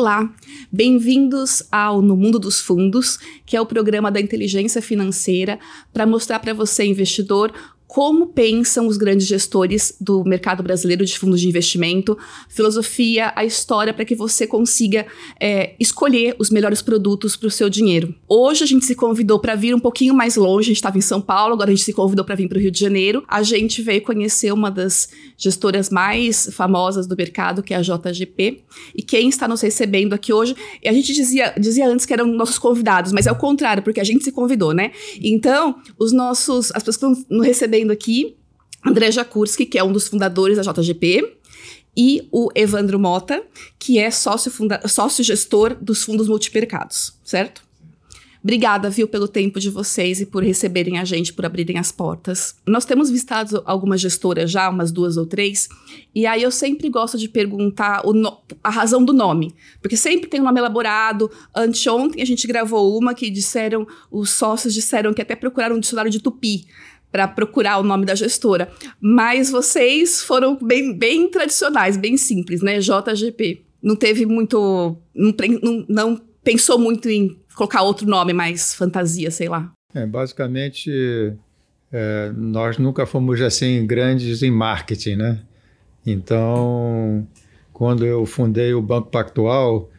Olá, bem-vindos ao No Mundo dos Fundos, que é o programa da inteligência financeira para mostrar para você, investidor, como pensam os grandes gestores do mercado brasileiro de fundos de investimento, filosofia, a história para que você consiga é, escolher os melhores produtos para o seu dinheiro. Hoje a gente se convidou para vir um pouquinho mais longe, a gente estava em São Paulo, agora a gente se convidou para vir para o Rio de Janeiro. A gente veio conhecer uma das gestoras mais famosas do mercado, que é a JGP, e quem está nos recebendo aqui hoje, a gente dizia, dizia antes que eram nossos convidados, mas é o contrário, porque a gente se convidou, né? Então, os nossos, as pessoas que nos recebendo aqui André Jakurski, que é um dos fundadores da JGP, e o Evandro Mota, que é sócio, sócio gestor dos fundos multimercados, certo? Obrigada, viu, pelo tempo de vocês e por receberem a gente, por abrirem as portas. Nós temos visitado algumas gestoras já, umas duas ou três, e aí eu sempre gosto de perguntar a razão do nome, porque sempre tem um nome elaborado. Anteontem a gente gravou uma que disseram, os sócios disseram que até procuraram um dicionário de tupi para procurar o nome da gestora. Mas vocês foram bem, bem tradicionais, bem simples, né? JGP. Não teve muito. Não, não, não pensou muito em colocar outro nome mais fantasia, sei lá. É, basicamente, é, nós nunca fomos assim grandes em marketing, né? Então, quando eu fundei o Banco Pactual,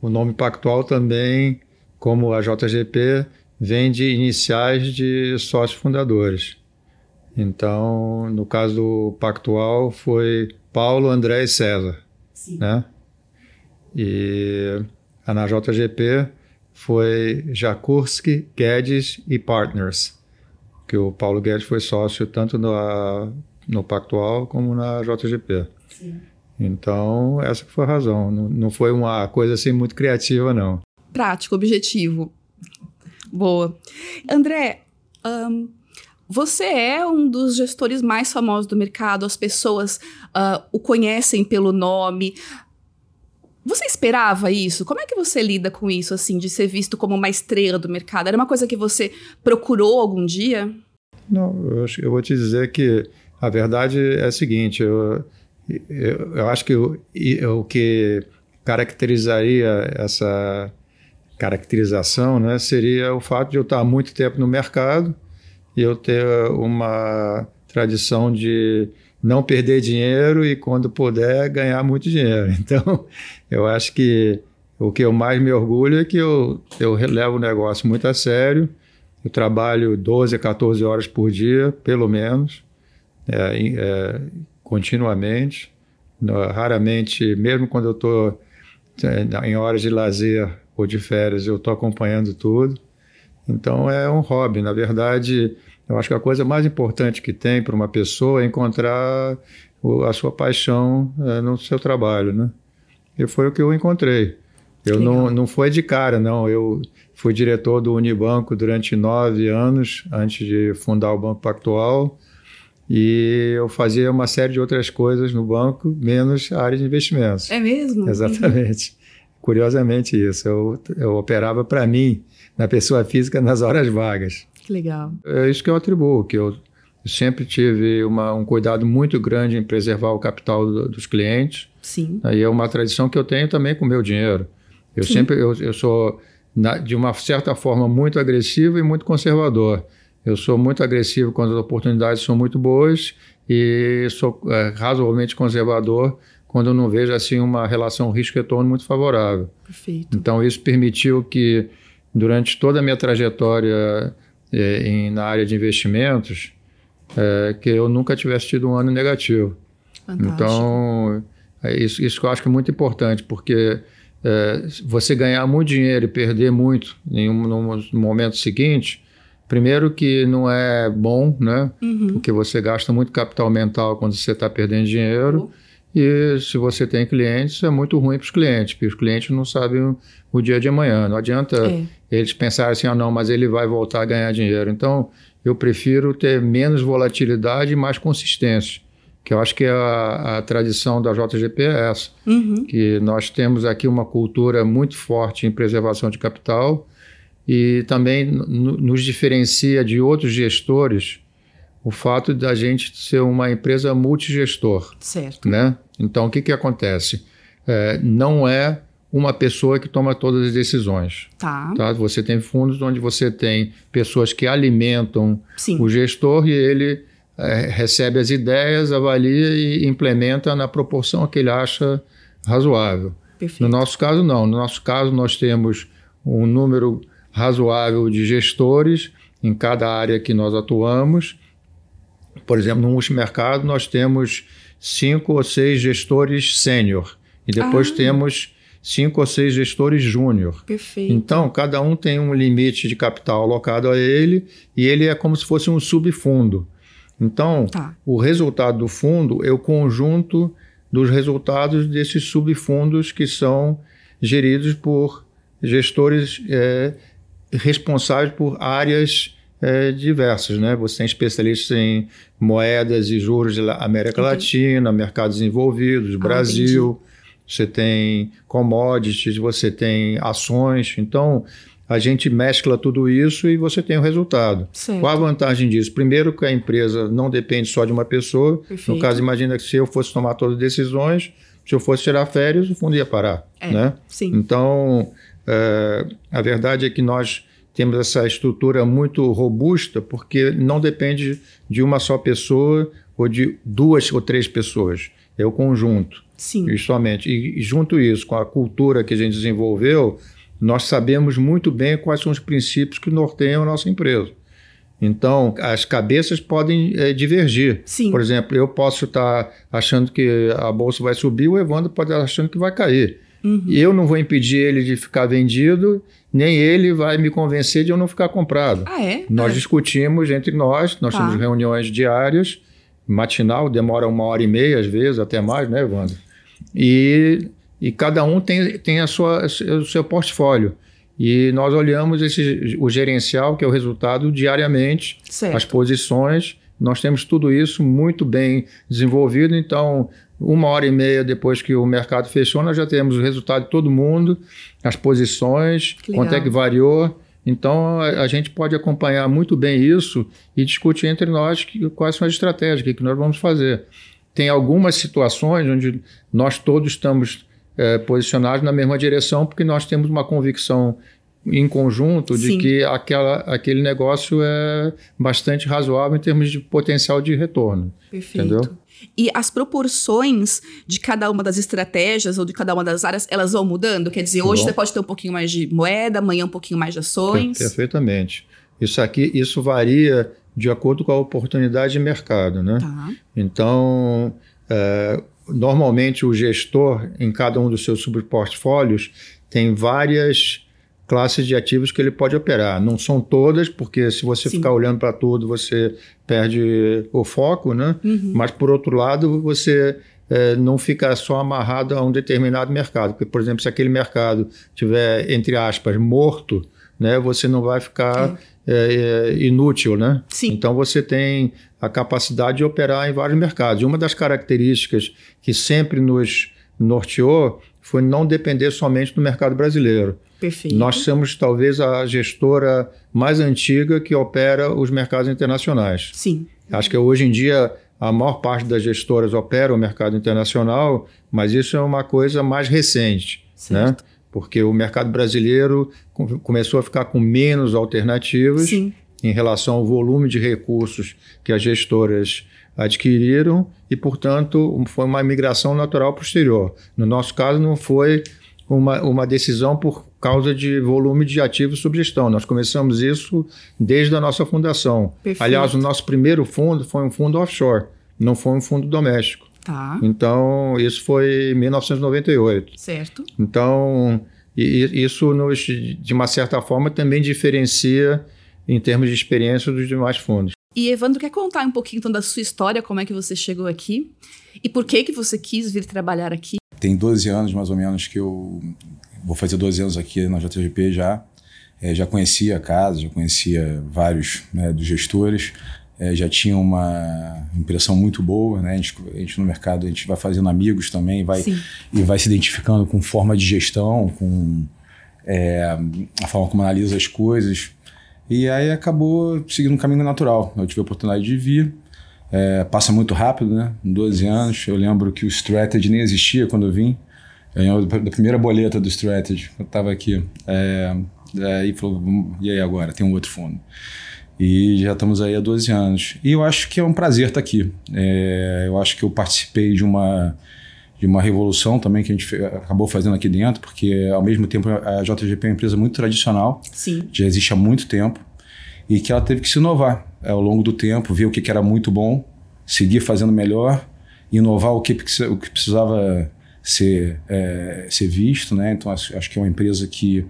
o nome Pactual também, como a JGP, vem de iniciais de sócios fundadores. Então, no caso do Pactual, foi Paulo, André e César. Sim. Né? E na JGP foi Jakurski, Guedes e Partners, que o Paulo Guedes foi sócio tanto no, no Pactual como na JGP. Sim. Então, essa foi a razão. Não, não foi uma coisa assim muito criativa, não. Prático, objetivo. Boa. André, um, você é um dos gestores mais famosos do mercado, as pessoas uh, o conhecem pelo nome. Você esperava isso? Como é que você lida com isso, assim, de ser visto como uma estrela do mercado? Era uma coisa que você procurou algum dia? Não, eu, eu vou te dizer que a verdade é a seguinte: eu, eu, eu acho que o, que caracterizaria essa caracterização né, seria o fato de eu estar há muito tempo no mercado eu ter uma tradição de não perder dinheiro e, quando puder, ganhar muito dinheiro. Então, eu acho que o que eu mais me orgulho é que eu, eu levo o negócio muito a sério. Eu trabalho 12 a 14 horas por dia, pelo menos, é, é, continuamente. Raramente, mesmo quando eu estou é, em horas de lazer ou de férias, eu estou acompanhando tudo. Então é um hobby. Na verdade, eu acho que a coisa mais importante que tem para uma pessoa é encontrar a sua paixão é, no seu trabalho, né? E foi o que eu encontrei. Eu não, não foi de cara, não. Eu fui diretor do Unibanco durante nove anos, antes de fundar o Banco Pactual. E eu fazia uma série de outras coisas no banco, menos a área de investimentos. É mesmo? Exatamente. Curiosamente isso. Eu, eu operava para mim na pessoa física nas horas vagas. Que legal. É isso que eu atribuo, que eu sempre tive uma, um cuidado muito grande em preservar o capital do, dos clientes. Sim. E é uma tradição que eu tenho também com o meu dinheiro. Eu Sim. sempre, eu, eu sou, na, de uma certa forma, muito agressivo e muito conservador. Eu sou muito agressivo quando as oportunidades são muito boas e sou é, razoavelmente conservador quando eu não vejo assim uma relação risco-retorno muito favorável. Perfeito. Então isso permitiu que durante toda a minha trajetória é, em, na área de investimentos, é, que eu nunca tivesse tido um ano negativo. Fantástico. Então, é isso, isso que eu acho que é muito importante, porque é, você ganhar muito dinheiro e perder muito em um, no momento seguinte, primeiro que não é bom, né? Uhum. Porque você gasta muito capital mental quando você está perdendo dinheiro. Uhum. E se você tem clientes, é muito ruim para os clientes, porque os clientes não sabem o, o dia de amanhã. Não adianta é. Eles pensarem assim, ah, não, mas ele vai voltar a ganhar dinheiro. Então, eu prefiro ter menos volatilidade e mais consistência. Que eu acho que a, a tradição da JGP é essa. Uhum. Que nós temos aqui uma cultura muito forte em preservação de capital e também nos diferencia de outros gestores o fato da gente ser uma empresa multigestor. Certo. Né? Então, o que, que acontece? É, não é uma pessoa que toma todas as decisões. Tá. Tá? Você tem fundos onde você tem pessoas que alimentam Sim. o gestor e ele é, recebe as ideias, avalia e implementa na proporção que ele acha razoável. Perfeito. No nosso caso, não. No nosso caso, nós temos um número razoável de gestores em cada área que nós atuamos. Por exemplo, no multimercado, nós temos cinco ou seis gestores sênior e depois Ah. temos cinco ou seis gestores júnior. Perfeito. Então, cada um tem um limite de capital alocado a ele e ele é como se fosse um subfundo. Então, Tá. o resultado do fundo é o conjunto dos resultados desses subfundos que são geridos por gestores é, responsáveis por áreas é, diversas. Né? Você tem especialistas em moedas e juros da América Latina, mercados desenvolvidos, Brasil. Você tem commodities, você tem ações. Então, a gente mescla tudo isso e você tem o resultado. Certo. Qual a vantagem disso? Primeiro, que a empresa não depende só de uma pessoa. Perfeito. No caso, imagina que se eu fosse tomar todas as decisões, se eu fosse tirar férias, o fundo ia parar. É, né? sim. Então, é, a verdade é que nós temos essa estrutura muito robusta porque não depende de uma só pessoa ou de duas ou três pessoas. É o conjunto. Sim. E somente. E, junto isso, com a cultura que a gente desenvolveu, nós sabemos muito bem quais são os princípios que norteiam a nossa empresa. Então, as cabeças podem eh, divergir. Sim. Por exemplo, eu posso estar achando que a bolsa vai subir, o Evandro pode estar achando que vai cair. Uhum. E eu não vou impedir ele de ficar vendido, nem ele vai me convencer de eu não ficar comprado. Ah, é? Nós É. discutimos entre nós, nós Tá. temos reuniões diárias, matinal, demora uma hora e meia, às vezes, até mais, né, Evandro? E, e cada um tem, tem a sua, o seu portfólio. E nós olhamos esse, o gerencial, que é o resultado, diariamente, Certo. as posições. Nós temos tudo isso muito bem desenvolvido, então, uma hora e meia depois que o mercado fechou, nós já temos o resultado de todo mundo, as posições, quanto é que variou. Então, a, a gente pode acompanhar muito bem isso e discutir entre nós que- quais são as estratégias, o que, que nós vamos fazer. Tem algumas situações onde nós todos estamos eh, posicionados na mesma direção, porque nós temos uma convicção em conjunto de Sim. que aquela, aquele negócio é bastante razoável em termos de potencial de retorno. Perfeito. Entendeu? E as proporções de cada uma das estratégias ou de cada uma das áreas, elas vão mudando? Quer dizer, hoje Vão. você pode ter um pouquinho mais de moeda, amanhã um pouquinho mais de ações. Perfeitamente. Isso aqui, isso varia de acordo com a oportunidade de mercado, né? Tá. Então, é, normalmente o gestor, em cada um dos seus subportfólios, tem várias classes de ativos que ele pode operar. Não são todas, porque se você Sim. ficar olhando para tudo, você perde o foco, né? Uhum. Mas, por outro lado, você eh, não fica só amarrado a um determinado mercado. Porque, por exemplo, se aquele mercado tiver, entre aspas, morto, né, você não vai ficar eh, eh, inútil, né? Sim. Então, você tem a capacidade de operar em vários mercados. E uma das características que sempre nos norteou foi não depender somente do mercado brasileiro. Perfeito. Nós somos talvez a gestora mais antiga que opera os mercados internacionais. Sim. Acho que hoje em dia a maior parte das gestoras opera o mercado internacional, mas isso é uma coisa mais recente, né? Certo. Porque o mercado brasileiro com- começou a ficar com menos alternativas Sim. em relação ao volume de recursos que as gestoras adquiriram e, portanto, foi uma migração natural para o exterior. No nosso caso, não foi uma, uma decisão por causa de volume de ativos sob gestão. Nós começamos isso desde a nossa fundação. Perfeito. Aliás, o nosso primeiro fundo foi um fundo offshore, não foi um fundo doméstico. Tá. Então, isso foi em 1998. Certo. Então, isso nos, de uma certa forma também diferencia em termos de experiência dos demais fundos. E Evandro, quer contar um pouquinho então da sua história, como é que você chegou aqui? E por que que você quis vir trabalhar aqui? Tem 12 anos mais ou menos que eu vou fazer 12 anos aqui na JGP já. É, já conhecia a casa, já conhecia vários né, dos gestores, é, já tinha uma impressão muito boa. Né? A, gente, a gente no mercado a gente vai fazendo amigos também, vai Sim. e vai se identificando com forma de gestão, com é, a forma como analisa as coisas. E aí acabou seguindo um caminho natural. Eu tive a oportunidade de vir. É, passa muito rápido, né? Em 12 anos. Eu lembro que o Strategy nem existia quando eu vim. Ganhou da primeira boleta do Strategy. Eu estava aqui. É, aí falou, e aí agora? Tem um outro fundo. E já estamos aí há 12 anos. E eu acho que é um prazer estar aqui. É, eu acho que eu participei de uma, de uma revolução também que a gente acabou fazendo aqui dentro, porque ao mesmo tempo a JGP é uma empresa muito tradicional. Sim. Já existe há muito tempo. E que ela teve que se inovar é, ao longo do tempo, ver o que, que era muito bom, seguir fazendo melhor, inovar o que, o que precisava ser, é, ser visto. Né? Então acho, acho que é uma empresa que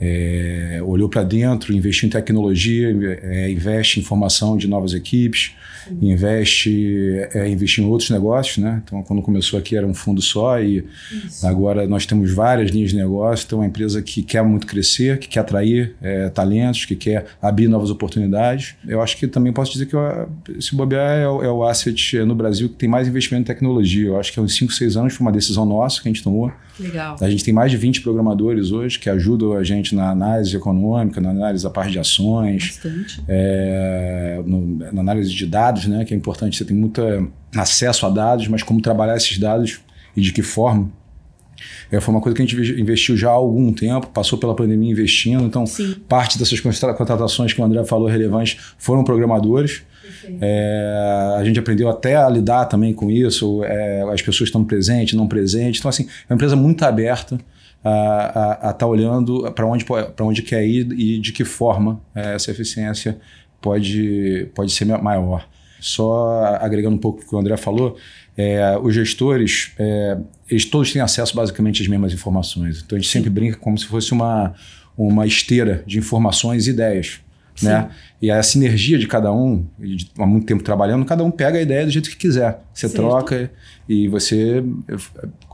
é, olhou para dentro, investiu em tecnologia, é, investe em formação de novas equipes, investe é, investir em outros negócios, né? Então, quando começou aqui era um fundo só e Isso. agora nós temos várias linhas de negócio. Então, é uma empresa que quer muito crescer, que quer atrair é, talentos, que quer abrir novas oportunidades. Eu acho que também posso dizer que esse bobear é, o, é o asset no Brasil que tem mais investimento em tecnologia. Eu acho que há uns 5, 6 anos foi uma decisão nossa que a gente tomou. Legal. A gente tem mais de 20 programadores hoje que ajudam a gente na análise econômica, na análise da parte de ações, é, no, na análise de dados, né, que é importante. Você tem muito acesso a dados, mas como trabalhar esses dados e de que forma. É, foi uma coisa que a gente investiu já há algum tempo, passou pela pandemia investindo. Então, Sim. parte dessas contratações que o André falou relevantes foram programadores. É, a gente aprendeu até a lidar também com isso, é, as pessoas estão presentes, não presentes. Então, assim, é uma empresa muito aberta a estar tá olhando para onde, onde quer ir e de que forma é, essa eficiência pode, pode ser maior. Só agregando um pouco o que o André falou, é, os gestores, é, eles todos têm acesso basicamente às mesmas informações. Então a gente sempre brinca como se fosse uma, uma esteira de informações e ideias. Né? E a sinergia de cada um, de, há muito tempo trabalhando, cada um pega a ideia do jeito que quiser. Você certo. troca e você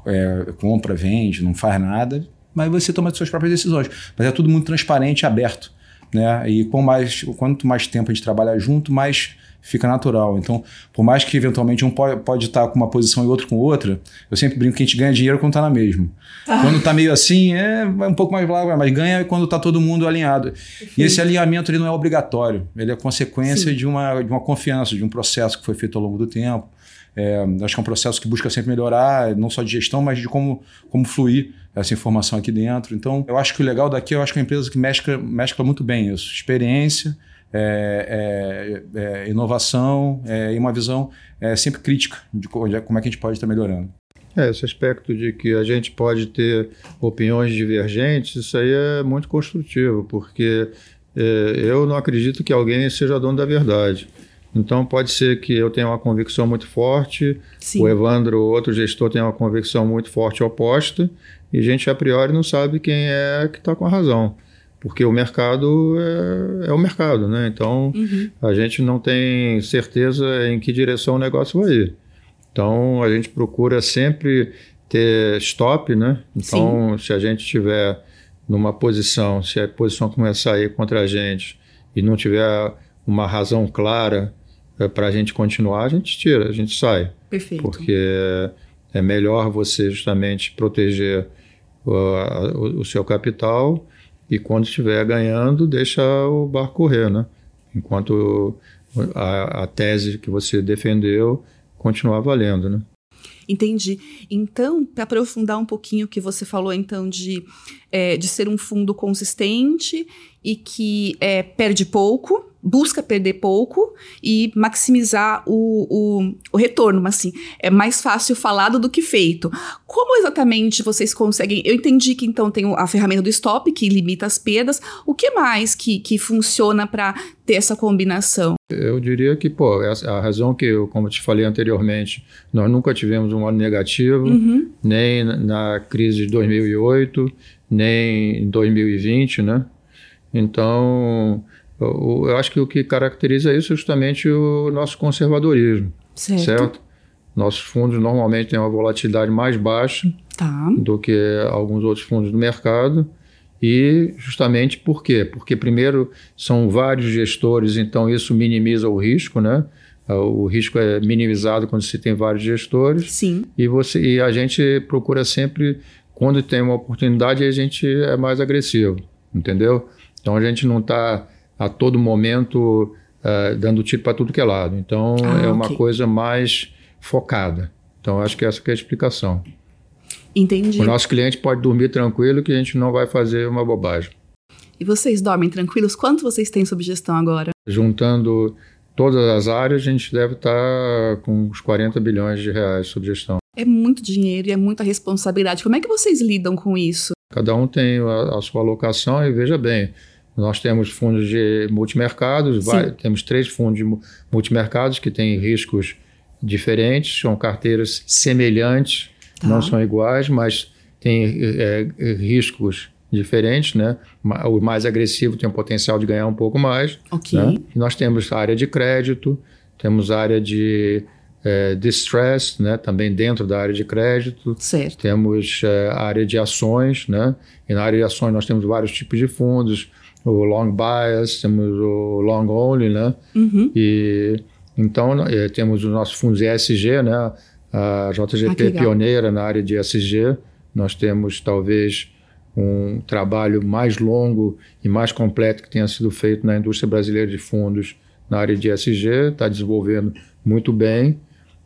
é, compra, vende, não faz nada, mas você toma as suas próprias decisões. Mas é tudo muito transparente e aberto. Né? E com mais, quanto mais tempo a gente trabalha junto, mais fica natural. Então, por mais que eventualmente um pode, pode estar com uma posição e outro com outra, eu sempre brinco que a gente ganha dinheiro quando está na mesma. Ah. Quando está meio assim, é um pouco mais vago, mas ganha quando está todo mundo alinhado. E esse alinhamento ele não é obrigatório, ele é consequência de uma, de uma confiança, de um processo que foi feito ao longo do tempo. É, acho que é um processo que busca sempre melhorar, não só de gestão, mas de como, como fluir essa informação aqui dentro. Então, eu acho que o legal daqui, eu acho que é uma empresa que mescla, mescla muito bem isso. Experiência, é, é, é, inovação é, e uma visão é, sempre crítica de como é que a gente pode estar melhorando. É, esse aspecto de que a gente pode ter opiniões divergentes, isso aí é muito construtivo, porque é, eu não acredito que alguém seja dono da verdade. Então pode ser que eu tenha uma convicção muito forte, Sim. o Evandro, outro gestor, tenha uma convicção muito forte oposta, e a gente a priori não sabe quem é que está com a razão porque o mercado é, é o mercado, né? Então uhum. a gente não tem certeza em que direção o negócio vai ir. Então a gente procura sempre ter stop, né? Então Sim. se a gente estiver numa posição, se a posição começar a ir contra a gente e não tiver uma razão clara é, para a gente continuar, a gente tira, a gente sai. Perfeito. Porque é melhor você justamente proteger o, o, o seu capital e quando estiver ganhando, deixa o barco correr, né? Enquanto a, a tese que você defendeu continuar valendo, né? Entendi. Então, para aprofundar um pouquinho o que você falou, então, de, é, de ser um fundo consistente e que é, perde pouco, busca perder pouco e maximizar o, o, o, retorno, mas assim, é mais fácil falado do que feito. Como exatamente vocês conseguem? Eu entendi que então tem a ferramenta do stop, que limita as perdas. O que mais que, que funciona para ter essa combinação? Eu diria que, pô, a razão que, eu, como eu te falei anteriormente, nós nunca tivemos um ano negativo, uhum. nem na crise de 2008, nem em 2020, né? Então, eu, eu acho que o que caracteriza isso é justamente o nosso conservadorismo. Certo. certo? Nossos fundos normalmente têm uma volatilidade mais baixa tá. do que alguns outros fundos do mercado. E justamente por quê? Porque, primeiro, são vários gestores, então isso minimiza o risco, né? O risco é minimizado quando se tem vários gestores. Sim. E, você, e a gente procura sempre, quando tem uma oportunidade, a gente é mais agressivo, entendeu? Então a gente não está a todo momento uh, dando tiro para tudo que é lado. Então ah, é uma okay. coisa mais focada. Então acho que essa que é a explicação. Entendi. O nosso cliente pode dormir tranquilo que a gente não vai fazer uma bobagem. E vocês dormem tranquilos? Quanto vocês têm sob gestão agora? Juntando todas as áreas, a gente deve estar com uns 40 bilhões de reais sob gestão. É muito dinheiro e é muita responsabilidade. Como é que vocês lidam com isso? Cada um tem a, a sua alocação e veja bem, nós temos fundos de multimercados, vai, temos três fundos de multimercados que têm riscos diferentes, são carteiras semelhantes, tá. não são iguais, mas têm é, riscos diferentes, né? O mais agressivo tem o potencial de ganhar um pouco mais. Ok. Né? Nós temos área de crédito, temos área de é, distress, né? Também dentro da área de crédito. Certo. Temos é, área de ações, né? E na área de ações nós temos vários tipos de fundos, o long bias, temos o long only, né? Uhum. E então é, temos os nossos fundos ESG, né? A JGP ah, pioneira na área de ESG. Nós temos talvez um trabalho mais longo e mais completo que tenha sido feito na indústria brasileira de fundos na área de ESG, está desenvolvendo muito bem.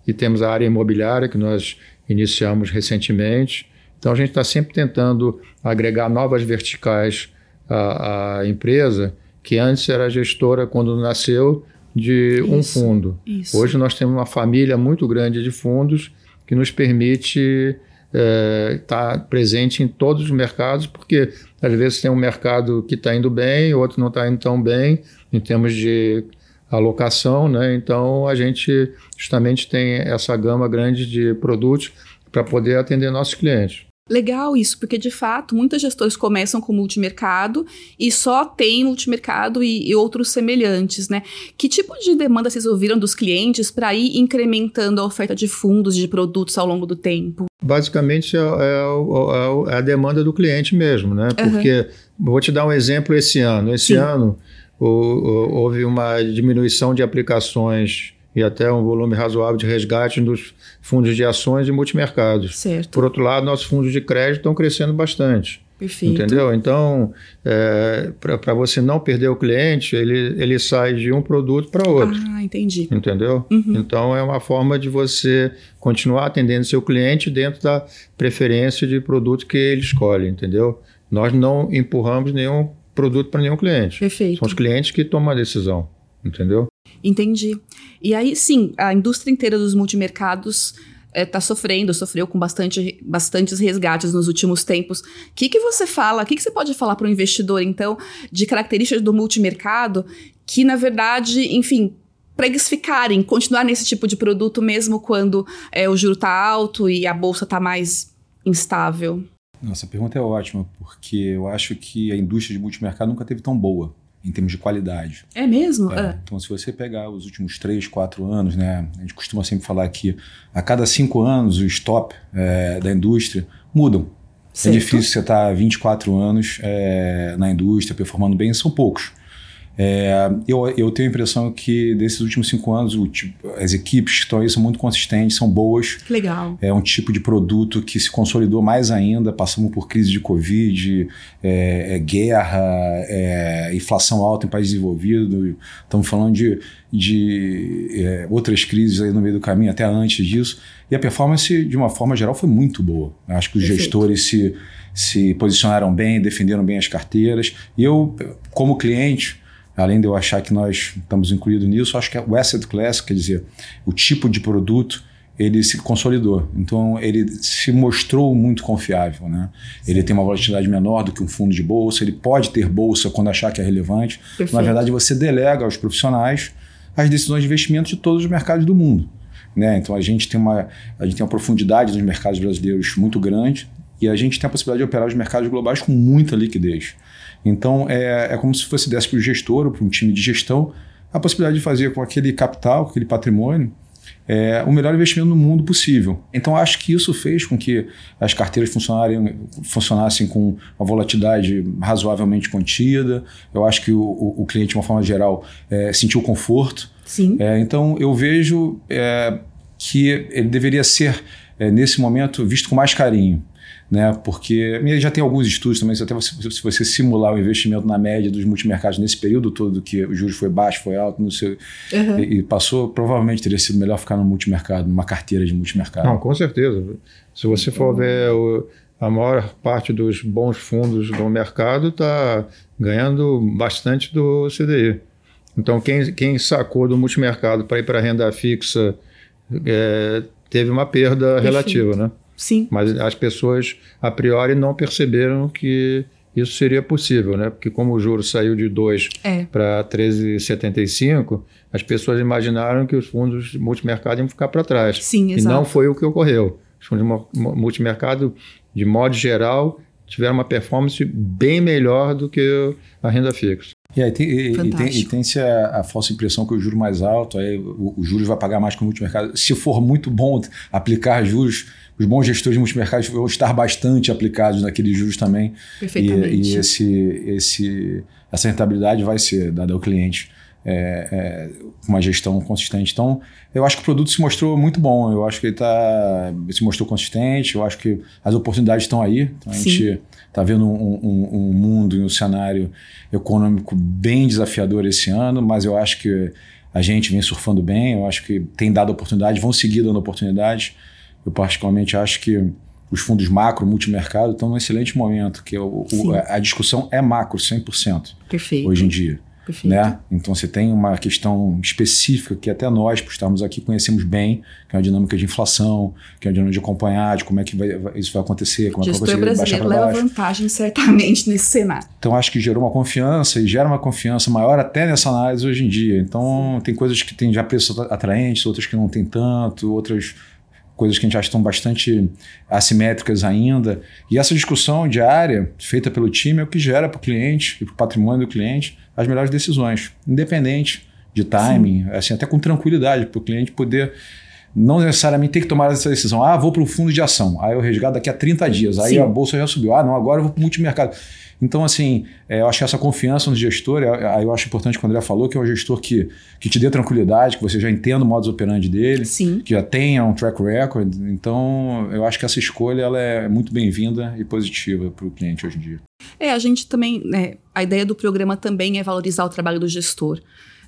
E temos a área imobiliária que nós iniciamos recentemente. Então a gente está sempre tentando agregar novas verticais à, à, empresa, que antes era gestora quando nasceu de isso, um fundo. Isso. Hoje nós temos uma família muito grande de fundos que nos permite está é, tá presente em todos os mercados, porque às vezes tem um mercado que está indo bem, outro não está indo tão bem em termos de alocação, né? Então a gente justamente tem essa gama grande de produtos para poder atender nossos clientes. Legal isso, porque de fato muitas gestoras começam com multimercado e só tem multimercado e, e outros semelhantes, né? Que tipo de demanda vocês ouviram dos clientes para ir incrementando a oferta de fundos, de produtos ao longo do tempo? Basicamente é, é, é, é a demanda do cliente mesmo, né? Porque uhum. vou te dar um exemplo esse ano. Esse Sim. ano o, o, houve uma diminuição de aplicações e até um volume razoável de resgate dos fundos de ações e multimercados. Certo. Por outro lado, nossos fundos de crédito estão crescendo bastante. Perfeito. Entendeu? Então, é, para você não perder o cliente, ele, ele sai de um produto para outro. Ah, entendi. Entendeu? Uhum. Então, é uma forma de você continuar atendendo seu cliente dentro da preferência de produto que ele escolhe, entendeu? Nós não empurramos nenhum produto para nenhum cliente. Perfeito. São os clientes que tomam a decisão, entendeu? Entendi. E aí, sim, a indústria inteira dos multimercados está é, sofrendo, sofreu com bastante, bastantes resgates nos últimos tempos. O que, que você fala, o que, que você pode falar para o investidor, então, de características do multimercado que, na verdade, enfim, para eles ficarem, continuar nesse tipo de produto mesmo quando é, o juro está alto e a bolsa está mais instável? Nossa, a pergunta é ótima, porque eu acho que a indústria de multimercado nunca teve tão boa em termos de qualidade. É mesmo? É. É. Então, se você pegar os últimos três, quatro anos, né, a gente costuma sempre falar que a cada cinco anos os top é, da indústria mudam. É certo. É difícil você estar 24 anos é, na indústria performando bem, são poucos. É, eu, eu tenho a impressão que desses últimos cinco anos o, tipo, as equipes que estão aí são muito consistentes, são boas. Legal. É um tipo de produto que se consolidou mais ainda. Passamos por crise de Covid, é, é guerra, é, inflação alta em países desenvolvidos. Estamos falando de, de é, outras crises aí no meio do caminho, até antes disso. E a performance, de uma forma geral, foi muito boa. Acho que os Perfeito. gestores se, se posicionaram bem, defenderam bem as carteiras. E eu, como cliente além de eu achar que nós estamos incluídos nisso, acho que o asset class, quer dizer, o tipo de produto, ele se consolidou. Então, ele se mostrou muito confiável. Né? Ele tem uma volatilidade menor do que um fundo de bolsa, ele pode ter bolsa quando achar que é relevante. Perfeito. Na verdade, você delega aos profissionais as decisões de investimento de todos os mercados do mundo. Né? Então, a gente, tem uma, a gente tem uma profundidade nos mercados brasileiros muito grande e a gente tem a possibilidade de operar os mercados globais com muita liquidez. Então, é, é como se fosse desse para o gestor ou para um time de gestão a possibilidade de fazer com aquele capital, com aquele patrimônio, é, o melhor investimento no mundo possível. Então, acho que isso fez com que as carteiras funcionassem com uma volatilidade razoavelmente contida. Eu acho que o, o, cliente, de uma forma geral, é, sentiu conforto. Sim. É, então, eu vejo é, que ele deveria ser, é, nesse momento, visto com mais carinho. Né? Porque já tem alguns estudos também, se até você, se você simular o investimento na média dos multimercados nesse período todo que o juros foi baixo, foi alto, não sei, uhum. e, e, passou, provavelmente teria sido melhor ficar no multimercado, numa carteira de multimercado. Não, com certeza. Se você for ver o, a maior parte dos bons fundos do mercado está ganhando bastante do CDI. Então, quem, quem sacou do multimercado para ir para renda fixa é, teve uma perda Perfeito. relativa, né? Sim. Mas as pessoas, a priori, não perceberam que isso seria possível, né? Porque como o juro saiu de 2 é. para 13,75, as pessoas imaginaram que os fundos multimercado iam ficar para trás. Sim, exato. E não foi o que ocorreu. Os fundos multimercado, de modo geral, tiveram uma performance bem melhor do que a renda fixa. E, aí tem, e, e, tem, e tem-se a, a, falsa impressão que o juro mais alto, aí o, o juros vai pagar mais que o multimercado. Se for muito bom aplicar juros os bons gestores de multimercados vão estar bastante aplicados naqueles juros também. Perfeitamente. E, e esse, esse, essa rentabilidade vai ser dada ao cliente é, é, uma gestão consistente. Então, eu acho que o produto se mostrou muito bom. Eu acho que ele tá, se mostrou consistente. Eu acho que as oportunidades estão aí. Então, a Sim. gente está vendo um, um, um, mundo e um cenário econômico bem desafiador esse ano, mas eu acho que a gente vem surfando bem. Eu acho que tem dado oportunidade, vão seguir dando oportunidade. Eu particularmente acho que os fundos macro, multimercado, estão num excelente momento, que é o, o, a discussão é macro 100% Perfeito. hoje em dia. Perfeito. Né? Então você tem uma questão específica que até nós, por estarmos aqui, conhecemos bem, que é a dinâmica de inflação, que é a dinâmica de acompanhar, de como é que vai, isso vai acontecer, como o é que vai brasileiro leva vantagem certamente nesse cenário. Então acho que gerou uma confiança e gera uma confiança maior até nessa análise hoje em dia. Então Sim. tem coisas que têm já preços atraentes, outras que não tem tanto, outras coisas que a gente acha que estão bastante assimétricas ainda. E essa discussão diária, feita pelo time, é o que gera para o cliente e para o patrimônio do cliente as melhores decisões, independente de timing, Sim. assim, até com tranquilidade, para o cliente poder não necessariamente ter que tomar essa decisão. Ah, vou para o fundo de ação, aí eu resgato daqui a 30 dias, aí Sim. a bolsa já subiu. Ah, não, agora eu vou para o multimercado. Então, assim, é, eu acho que essa confiança no gestor, é, aí eu acho importante que o André falou, que é um gestor que, que te dê tranquilidade, que você já entenda o modus operandi dele, Sim. que já tenha um track record. Então, eu acho que essa escolha ela é muito bem-vinda e positiva para o cliente hoje em dia. É, a gente também, né, a ideia do programa também é valorizar o trabalho do gestor,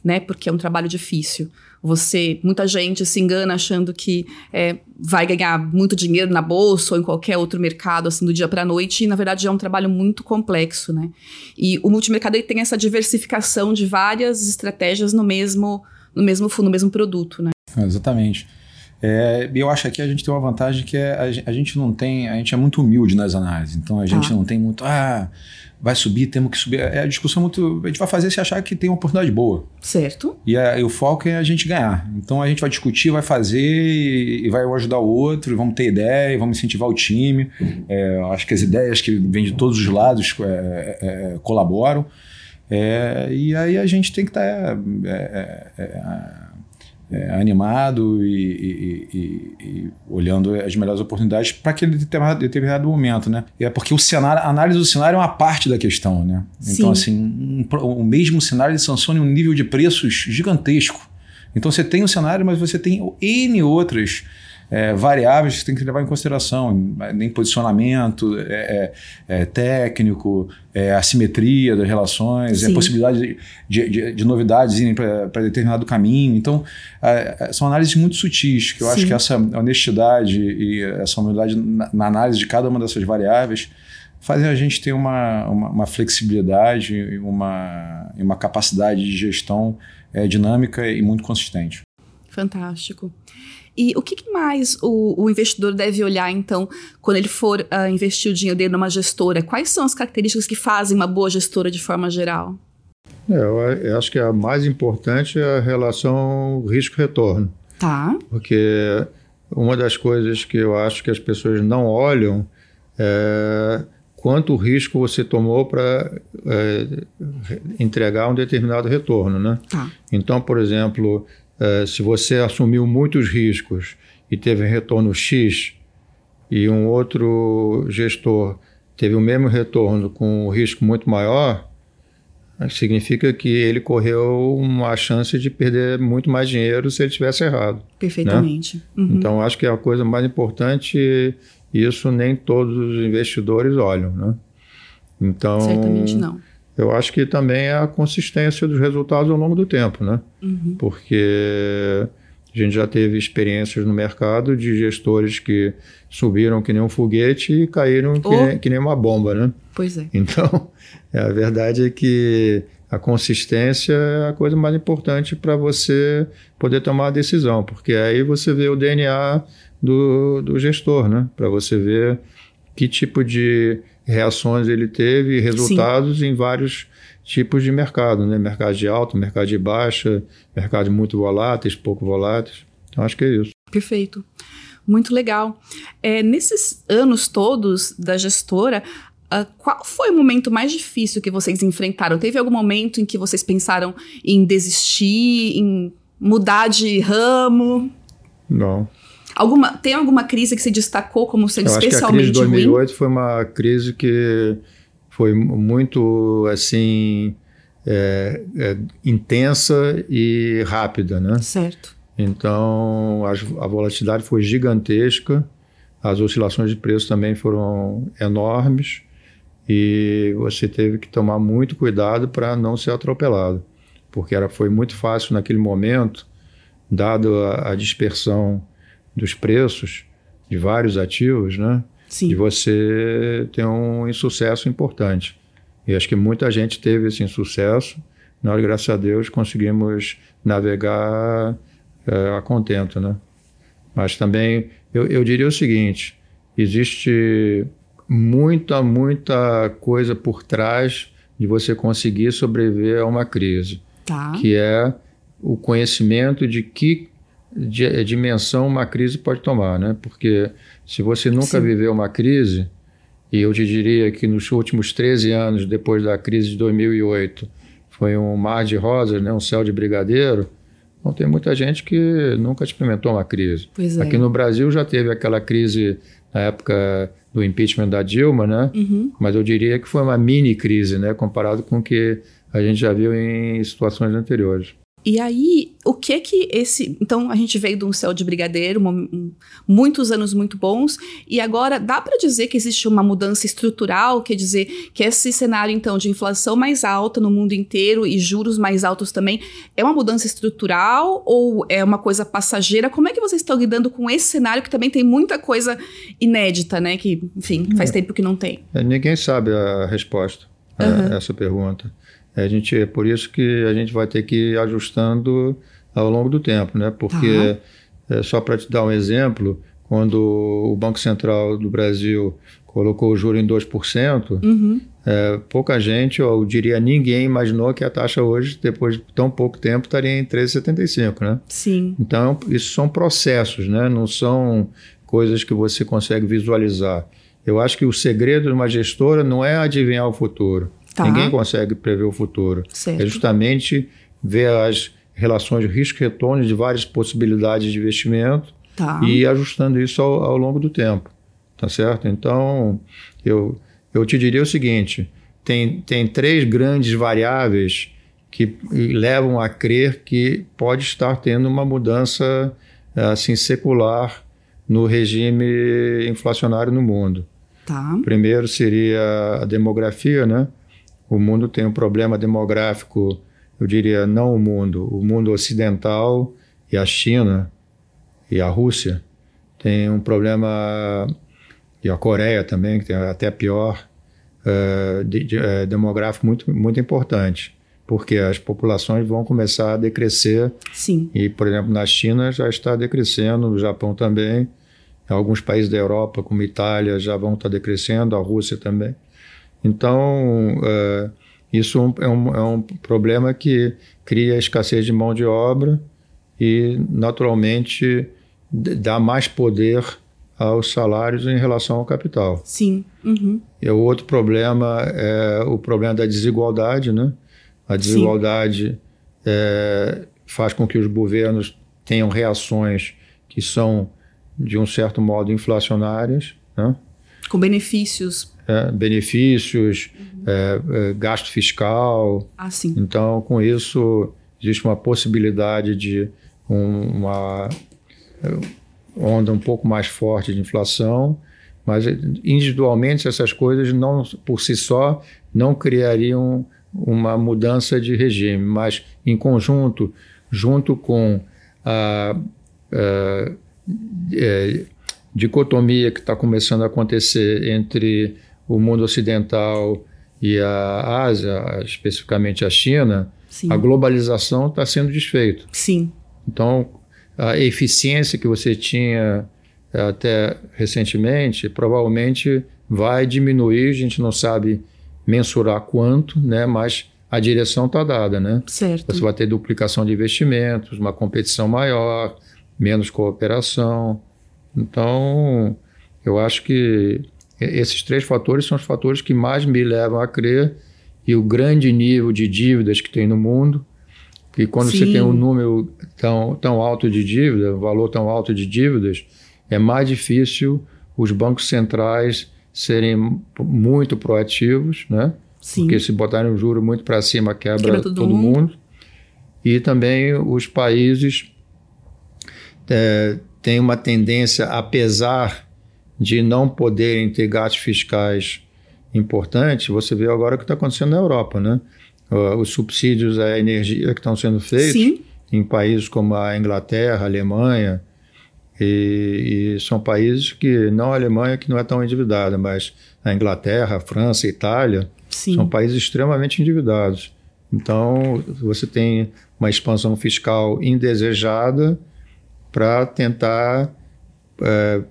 né, porque é um trabalho difícil. Você, muita gente se engana achando que é, vai ganhar muito dinheiro na bolsa ou em qualquer outro mercado, assim, do dia para a noite, e na verdade é um trabalho muito complexo, né? E o multimercado ele tem essa diversificação de várias estratégias no mesmo, no mesmo fundo, no mesmo produto, né? exatamente. É, eu acho que a gente tem uma vantagem que é a, gente não tem, a gente é muito humilde nas análises, então a gente ah. não tem muito, ah, vai subir, temos que subir. É a discussão muito. A gente vai fazer se achar que tem uma oportunidade boa. Certo. E, a, e o foco é a gente ganhar. Então a gente vai discutir, vai fazer e, e vai ajudar o outro, vamos ter ideia, vamos incentivar o time. É, acho que as ideias que vêm de todos os lados é, é, é colaboram. É, e aí a gente tem que estar. Tá, é, animado e, e, e, e, olhando as melhores oportunidades para aquele determinado, determinado, momento, né? É porque o cenário, a análise do cenário é uma parte da questão, né? Sim. Então, assim, um, o mesmo cenário ele sanciona um nível de preços gigantesco. Então, você tem um cenário, mas você tem N outras é, variáveis que tem que levar em consideração, em posicionamento é, é, é técnico, é, assimetria das relações, a possibilidade de, de, de novidades irem para determinado caminho. Então, são análises muito sutis, que eu Sim. acho que essa honestidade e essa humildade na, na, análise de cada uma dessas variáveis fazem a gente ter uma, uma, uma flexibilidade e uma, uma capacidade de gestão é, dinâmica e muito consistente. Fantástico. E o que, mais o, o, investidor deve olhar, então, quando ele for uh, investir o dinheiro dele numa gestora? Quais são as características que fazem uma boa gestora de forma geral? É, eu acho que a mais importante é a relação risco-retorno. Tá. Porque uma das coisas que eu acho que as pessoas não olham é quanto risco você tomou para é, entregar um determinado retorno, né? Tá. Então, por exemplo, é, se você assumiu muitos riscos e teve retorno X e um outro gestor teve o mesmo retorno com um risco muito maior, significa que ele correu uma chance de perder muito mais dinheiro se ele tivesse errado. Perfeitamente. Né? Uhum. Então, acho que a coisa mais importante isso nem todos os investidores olham, né? Então, Certamente não. Eu acho que também é a consistência dos resultados ao longo do tempo, né? Uhum. Porque a gente já teve experiências no mercado de gestores que subiram que nem um foguete e caíram que, Oh. nem, que nem uma bomba, né? Pois é. Então, a verdade é que a consistência é a coisa mais importante para você poder tomar a decisão, porque aí você vê o DNA do, do gestor, né? Para você ver que tipo de reações ele teve e resultados em vários tipos de mercado, né? Mercado de alta, mercado de baixa, mercados muito voláteis, pouco voláteis. Então, acho que é isso. Perfeito. Muito legal. É, nesses anos todos da gestora, ah, qual foi o momento mais difícil que vocês enfrentaram? Teve algum momento em que vocês pensaram em desistir, em mudar de ramo? Não. Alguma, tem alguma crise que se destacou como sendo Eu acho que a crise especialmente de ruim? 2008 foi uma crise que foi muito assim é, é, intensa e rápida, né? Certo. Então as- a volatilidade foi gigantesca, as oscilações de preço também foram enormes e você teve que tomar muito cuidado para não ser atropelado, porque era, foi muito fácil naquele momento, dado a, a dispersão dos preços de vários ativos, né? Sim. de você ter um insucesso importante. E acho que muita gente teve esse insucesso. Nós, graças a Deus, conseguimos navegar é, a contento, né? Mas também eu, eu diria o seguinte: existe muita, muita coisa por trás de você conseguir sobreviver a uma crise, Tá. que é o conhecimento de que di- dimensão uma crise pode tomar, né? Porque se você nunca Sim. viveu uma crise, e eu te diria que nos últimos 13 anos, depois da crise de 2008, foi um mar de rosas, né? um céu de brigadeiro, então tem muita gente que nunca experimentou uma crise. É. Aqui no Brasil já teve aquela crise na época do impeachment da Dilma, né? Uhum. Mas eu diria que foi uma mini crise, né? Comparado com o que a gente já viu em situações anteriores. E aí, o que que esse. Então, a gente veio de um céu de brigadeiro, um- muitos anos muito bons, e agora dá para dizer que existe uma mudança estrutural, quer dizer, que esse cenário, então, de inflação mais alta no mundo inteiro e juros mais altos também, é uma mudança estrutural ou é uma coisa passageira? Como é que vocês estão lidando com esse cenário que também tem muita coisa inédita, né? Que, enfim, faz tempo que não tem. É, Ninguém sabe a resposta a Uhum. essa pergunta. A gente, é por isso que a gente vai ter que ir ajustando ao longo do tempo, né? Porque, é, só para te dar um exemplo, quando o Banco Central do Brasil colocou o juro em 2%, Uhum. é, pouca gente, ou eu diria ninguém, imaginou que a taxa hoje, depois de tão pouco tempo, estaria em 13,75, né? Sim. Então, isso são processos, né? não são coisas que você consegue visualizar. Eu acho que o segredo de uma gestora não é adivinhar o futuro. Tá. Ninguém consegue prever o futuro. Certo. É justamente ver as relações de risco e retorno de várias possibilidades de investimento Tá. e ajustando isso ao, ao longo do tempo. Tá certo? Então, eu, eu te diria o seguinte: tem, tem três grandes variáveis que levam a crer que pode estar tendo uma mudança assim secular no regime inflacionário no mundo. Tá. Primeiro seria a demografia, né? O mundo tem um problema demográfico, eu diria não o mundo, o mundo ocidental e a China e a Rússia tem um problema e a Coreia também que tem até pior eh, de- de- eh, demográfico muito muito importante, porque as populações vão começar a decrescer Sim. e, por exemplo, na China já está decrescendo, no Japão também, alguns países da Europa, como Itália, já vão estar decrescendo, a Rússia também. Então, eh, isso é um, é um problema que cria escassez de mão de obra e, naturalmente, dá mais poder aos salários em relação ao capital. Sim. Uhum. E o outro problema é o problema da desigualdade, né? A desigualdade é, faz com que os governos tenham reações que são, de um certo modo, inflacionárias, né? Com benefícios. É, benefícios, é, gasto fiscal. Ah, sim. Então, com isso, existe uma possibilidade de um- uma é, onda um pouco mais forte de inflação, Mas individualmente essas coisas não por si só não criariam uma mudança de regime, mas em conjunto, junto com a, a, a dicotomia que está começando a acontecer entre o mundo ocidental e a Ásia, especificamente a China, Sim. a globalização está sendo desfeita. Sim. Então, a eficiência que você tinha até recentemente provavelmente vai diminuir, a gente não sabe mensurar quanto, né, mas a direção está dada, né? Certo. Você vai ter duplicação de investimentos, uma competição maior, menos cooperação. Então, eu acho que esses três fatores são os fatores que mais me levam a crer e o grande nível de dívidas que tem no mundo, que quando Sim. você tem um número tão, tão alto de dívida, um valor tão alto de dívidas, é mais difícil os bancos centrais serem muito proativos, né? Sim. Porque se botarem o juro muito para cima, quebra, quebra todo, todo mundo. mundo. E também os países é, têm uma tendência, apesar de não poderem ter gastos fiscais importantes, você vê agora o que está acontecendo na Europa, né? Os subsídios à energia que estão sendo feitos Sim. em países como a Inglaterra, a Alemanha, e, e, são países que, não a Alemanha, que não é tão endividada, mas a Inglaterra, a França, a Itália, Sim. são países extremamente endividados. Então, você tem uma expansão fiscal indesejada para tentar é,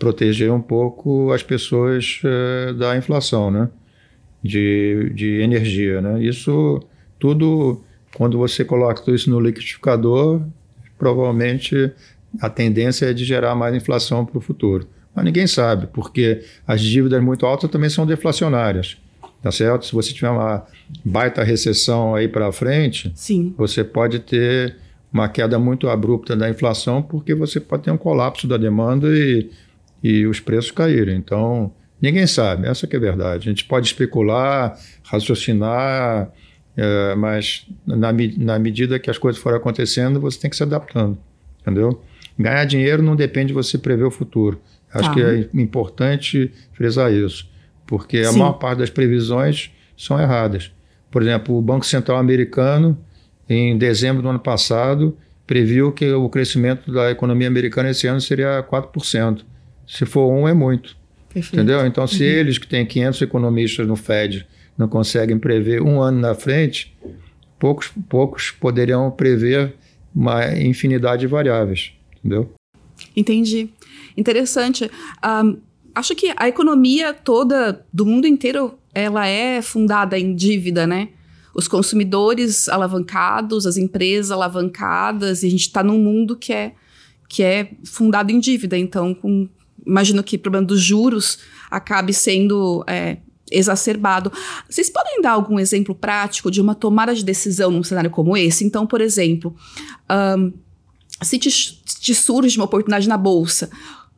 proteger um pouco as pessoas uh, da inflação, né? De, de energia, né? Isso tudo, quando você coloca tudo isso no liquidificador, provavelmente a tendência é de gerar mais inflação para o futuro. Mas ninguém sabe, porque as dívidas muito altas também são deflacionárias. Tá certo? Se você tiver uma baita recessão aí para frente, Sim. você pode ter uma queda muito abrupta da inflação, porque você pode ter um colapso da demanda e e os preços caíram. Então, ninguém sabe, essa que é a verdade. A gente pode especular, raciocinar, é, mas na, na medida que as coisas forem acontecendo, você tem que se adaptando, entendeu? Ganhar dinheiro não depende de você prever o futuro. Acho tá. que é importante frisar isso, porque a Sim. maior parte das previsões são erradas. Por exemplo, o Banco Central americano, em dezembro do ano passado, previu que o crescimento da economia americana esse ano seria 4%. Se for um, é muito. Perfeito. Entendeu? Então, se uhum. eles que têm 500 economistas no Fed não conseguem prever um ano na frente, poucos, poucos poderiam prever uma infinidade de variáveis. Entendeu? Entendi. Interessante. Um, acho que a economia toda do mundo inteiro ela é fundada em dívida, né? Os consumidores alavancados, as empresas alavancadas, e a gente está num mundo que é, que é fundado em dívida. Então, com imagino que o problema dos juros acabe sendo é, exacerbado. Vocês podem dar algum exemplo prático de uma tomada de decisão num cenário como esse? Então, por exemplo, um, se te, te, surge uma oportunidade na bolsa,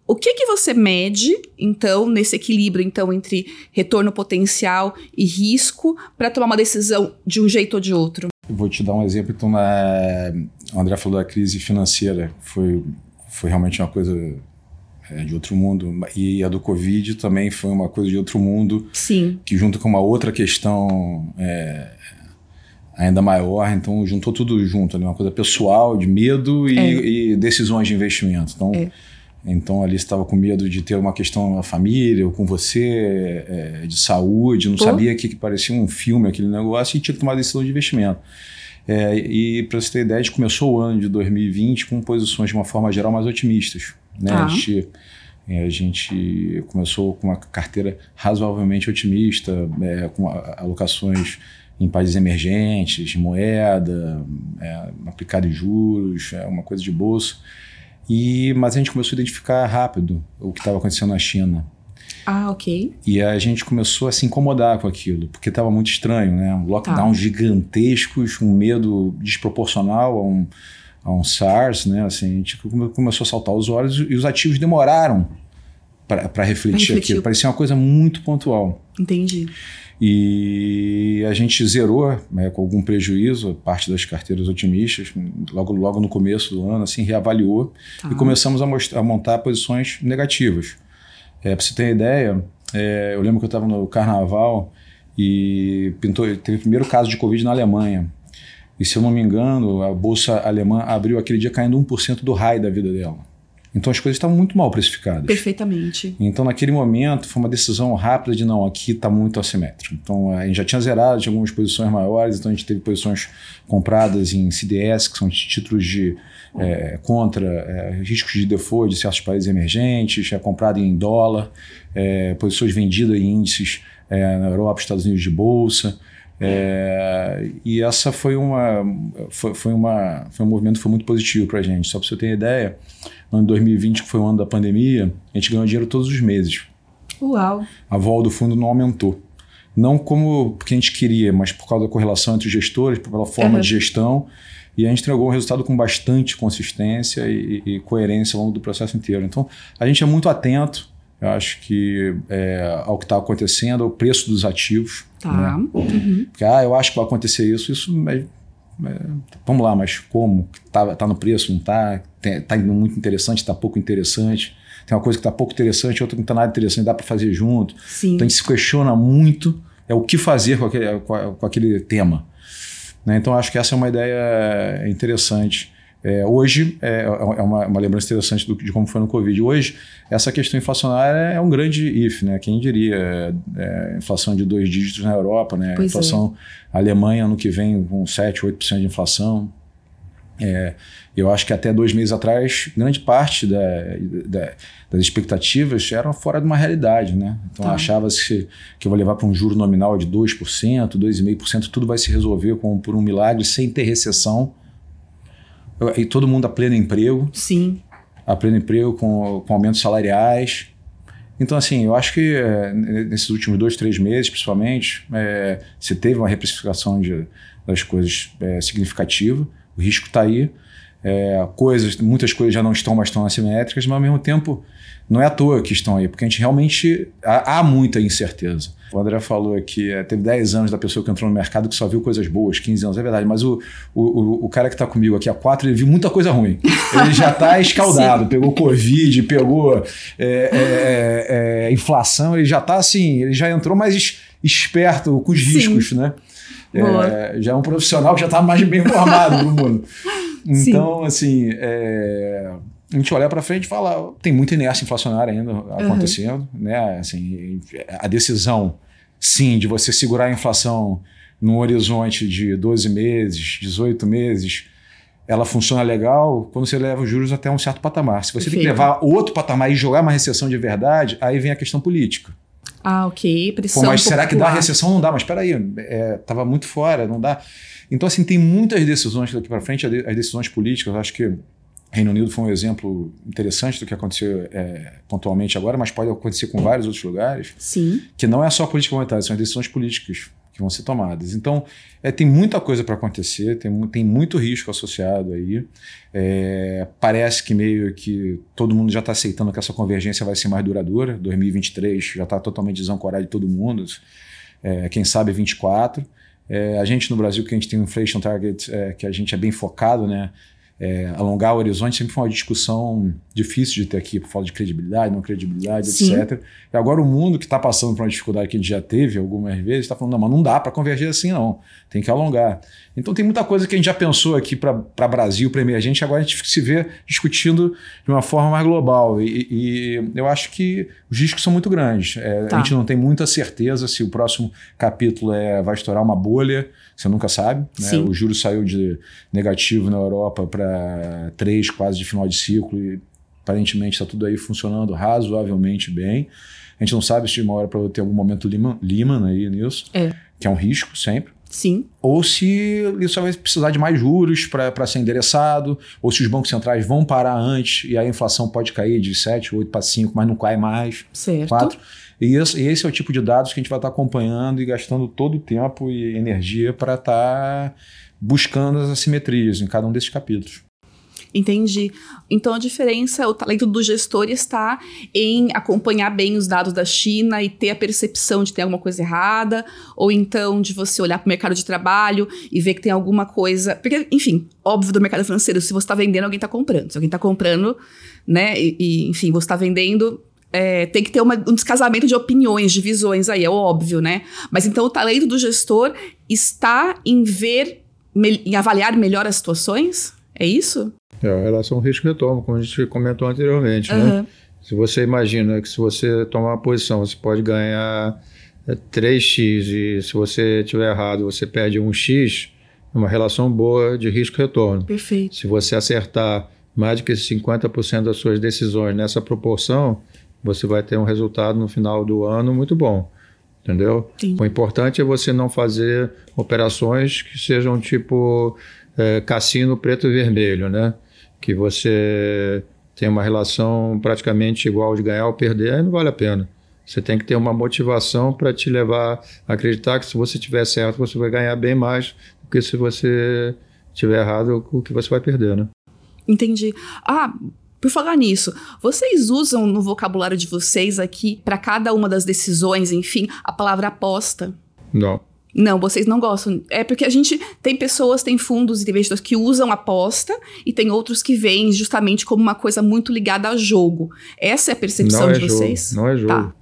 o que que você mede, então, nesse equilíbrio então entre retorno potencial e risco para tomar uma decisão de um jeito ou de outro? Vou te dar um exemplo. Então, na... o André falou da crise financeira. Foi, foi realmente uma coisa é, de outro mundo. E a do Covid também foi uma coisa de outro mundo. Sim. Que junto com uma outra questão é, ainda maior, então juntou tudo junto, ali, uma coisa pessoal, de medo e, é. e decisões de investimento. Então, é. então ali estava com medo de ter uma questão na família ou com você, é, de saúde, não Pô. sabia que, que parecia um filme aquele negócio e tinha que tomar decisão de investimento. É, e para você ter ideia, a gente começou o ano de 2020 com posições de uma forma geral mais otimistas. Né? Ah. A, gente, é, a, gente, começou com uma carteira razoavelmente otimista, é, com alocações em países emergentes, moeda, é, aplicado em juros, é uma coisa de bolsa. E, mas a gente começou a identificar rápido o que estava acontecendo na China. Ah, ok. E a gente começou a se incomodar com aquilo, porque estava muito estranho, né? Um lockdown tá. gigantescos, um medo desproporcional a um, a um SARS, né? Assim, a gente começou a saltar os olhos e os ativos demoraram para refletir aquilo. Parecia uma coisa muito pontual. Entendi. E a gente zerou né, com algum prejuízo parte das carteiras otimistas, logo, logo no começo do ano, assim, reavaliou tá. e começamos a, mostrar, a montar posições negativas. É, para você ter ideia, é, eu lembro que eu estava no carnaval e pintou, teve o primeiro caso de Covid na Alemanha. E se eu não me engano, a bolsa alemã abriu aquele dia caindo 1% do raio da vida dela. Então as coisas estavam muito mal precificadas. Perfeitamente. Então naquele momento foi uma decisão rápida de não, aqui está muito assimétrico. Então a gente já tinha zerado de algumas posições maiores, então a gente teve posições compradas em CDS, que são títulos de é, contra é, riscos de default de certos países emergentes, é comprado em dólar, é, posições vendidas em índices na Europa, Estados Unidos de bolsa. É, e essa foi uma, foi, foi, uma, foi um movimento que foi muito positivo para a gente. Só para você ter ideia, no ano de 2020, que foi o ano da pandemia, a gente ganhou dinheiro todos os meses. Uau! A vol do fundo não aumentou. Não como porque a gente queria, mas por causa da correlação entre os gestores, pela forma uhum. de gestão. E a gente entregou um resultado com bastante consistência e, e, coerência ao longo do processo inteiro. Então, a gente é muito atento, eu acho que é, ao que está acontecendo, ao preço dos ativos. Tá. Né? Uhum. Porque, ah, eu acho que vai acontecer isso, isso é, é, vamos lá, mas como? Está tá no preço, não está? Está indo muito interessante, está pouco interessante. Tem uma coisa que está pouco interessante, outra que não está nada interessante, dá para fazer junto. Sim. Então a gente se questiona muito é o que fazer com aquele, com aquele tema. Né? Então acho que essa é uma ideia interessante. É, hoje, é, é uma, uma, lembrança interessante do, de como foi no Covid. Hoje, essa questão inflacionária é um grande if, né? Quem diria? É, é inflação de dois dígitos na Europa, né? Pois inflação é. Alemanha no que vem com 7, 8% de inflação. É, eu acho que até dois meses atrás, grande parte da, da, das expectativas eram fora de uma realidade. Né? Então tá. achava-se que eu vou levar para um juro nominal de 2%, 2,5%, tudo vai se resolver com, por um milagre, sem ter recessão. E todo mundo a pleno emprego. Sim. A pleno emprego com, com aumentos salariais. Então, assim, eu acho que é, nesses últimos dois, três meses, principalmente, é, se teve uma reprecificação de, das coisas é, significativa o risco está aí. É, coisas, muitas coisas já não estão mais tão assimétricas, mas ao mesmo tempo não é à toa que estão aí, porque a gente realmente há, há muita incerteza. O André falou que é, teve 10 anos da pessoa que entrou no mercado que só viu coisas boas, 15 anos, é verdade, mas o, o, o cara que está comigo aqui há 4, ele viu muita coisa ruim. Ele já está escaldado, pegou Covid, pegou é, é, é, inflação, ele já está assim, ele já entrou mais esperto com os riscos, Sim. né? É, já é um profissional que já está mais bem formado no mundo. Então, Sim. assim, é, a gente olha para frente e fala, tem muita inércia inflacionária ainda acontecendo, uhum. né? Assim, a decisão, sim, de você segurar a inflação num horizonte de 12 meses, 18 meses, ela funciona legal quando você leva os juros até um certo patamar. Se você Perfeito. tem que levar outro patamar e jogar uma recessão de verdade, aí vem a questão política. Ah, ok. Pressão Pô, mas será que dá recessão? Não dá, mas espera aí, é, muito fora, não dá. Então, assim, tem muitas decisões daqui para frente, as decisões políticas, acho que Reino Unido foi um exemplo interessante do que aconteceu é, pontualmente agora, mas pode acontecer com vários outros lugares. Sim. Que não é só política monetária, são as decisões políticas que vão ser tomadas. Então, é, tem muita coisa para acontecer, tem, tem muito risco associado aí. É, parece que meio que todo mundo já está aceitando que essa convergência vai ser mais duradoura. 2023 já está totalmente desancorado de todo mundo. É, quem sabe 24. É, a gente no Brasil, que a gente tem um inflation target, é, que a gente é bem focado, né? É, alongar o horizonte sempre foi uma discussão difícil de ter aqui, por falta de credibilidade, não credibilidade, Sim. etc. E agora o mundo que está passando por uma dificuldade que a gente já teve algumas vezes, está falando, não, mas não dá para converger assim não, tem que alongar. Então tem muita coisa que a gente já pensou aqui para Brasil, para emergente, agora a gente se vê discutindo de uma forma mais global. E, e eu acho que os riscos são muito grandes. É, tá. A gente não tem muita certeza se o próximo capítulo é, vai estourar uma bolha, você nunca sabe. Né? O juro saiu de negativo na Europa para 3, quase de final de ciclo, e aparentemente está tudo aí funcionando razoavelmente bem. A gente não sabe se de uma hora para outra tem algum momento Lehman, Lehman aí nisso, é. que é um risco sempre. Sim. Ou se isso vai precisar de mais juros para ser endereçado, ou se os bancos centrais vão parar antes e a inflação pode cair de 7, 8 para 5, mas não cai mais. Certo. 4. E esse, esse, é o tipo de dados que a gente vai estar acompanhando e gastando todo o tempo e energia para estar buscando as assimetrias em cada um desses capítulos. Entendi. Então a diferença, o talento do gestor está em acompanhar bem os dados da China e ter a percepção de ter alguma coisa errada, ou então de você olhar para o mercado de trabalho e ver que tem alguma coisa. Porque, enfim, óbvio do mercado financeiro, se você está vendendo, alguém está comprando. Se alguém está comprando, né, e, e enfim, você está vendendo, é, tem que ter uma, um descasamento de opiniões, de visões aí, é óbvio, né? Mas então o talento do gestor está em ver, em avaliar melhor as situações? É isso? É, a relação risco-retorno, como a gente comentou anteriormente, uhum. né? Se você imagina que se você tomar uma posição, você pode ganhar 3x é, e se você tiver errado, você perde 1x, é uma relação boa de risco-retorno. Perfeito. Se você acertar mais do que 50% das suas decisões nessa proporção, você vai ter um resultado no final do ano muito bom. Entendeu? Sim. O importante é você não fazer operações que sejam tipo é, cassino preto e vermelho, né? Que você tem uma relação praticamente igual de ganhar ou perder, aí não vale a pena. Você tem que ter uma motivação para te levar a acreditar que se você tiver certo, você vai ganhar bem mais do que se você tiver errado, o que você vai perder, né? Entendi. Ah, por falar nisso, vocês usam no vocabulário de vocês aqui, para cada uma das decisões, enfim, a palavra aposta? Não. Não, vocês não gostam. É porque a gente tem pessoas, tem fundos e investidores que usam aposta e tem outros que veem justamente como uma coisa muito ligada a jogo. Essa é a percepção não de é vocês? Jogo, não é jogo. Tá.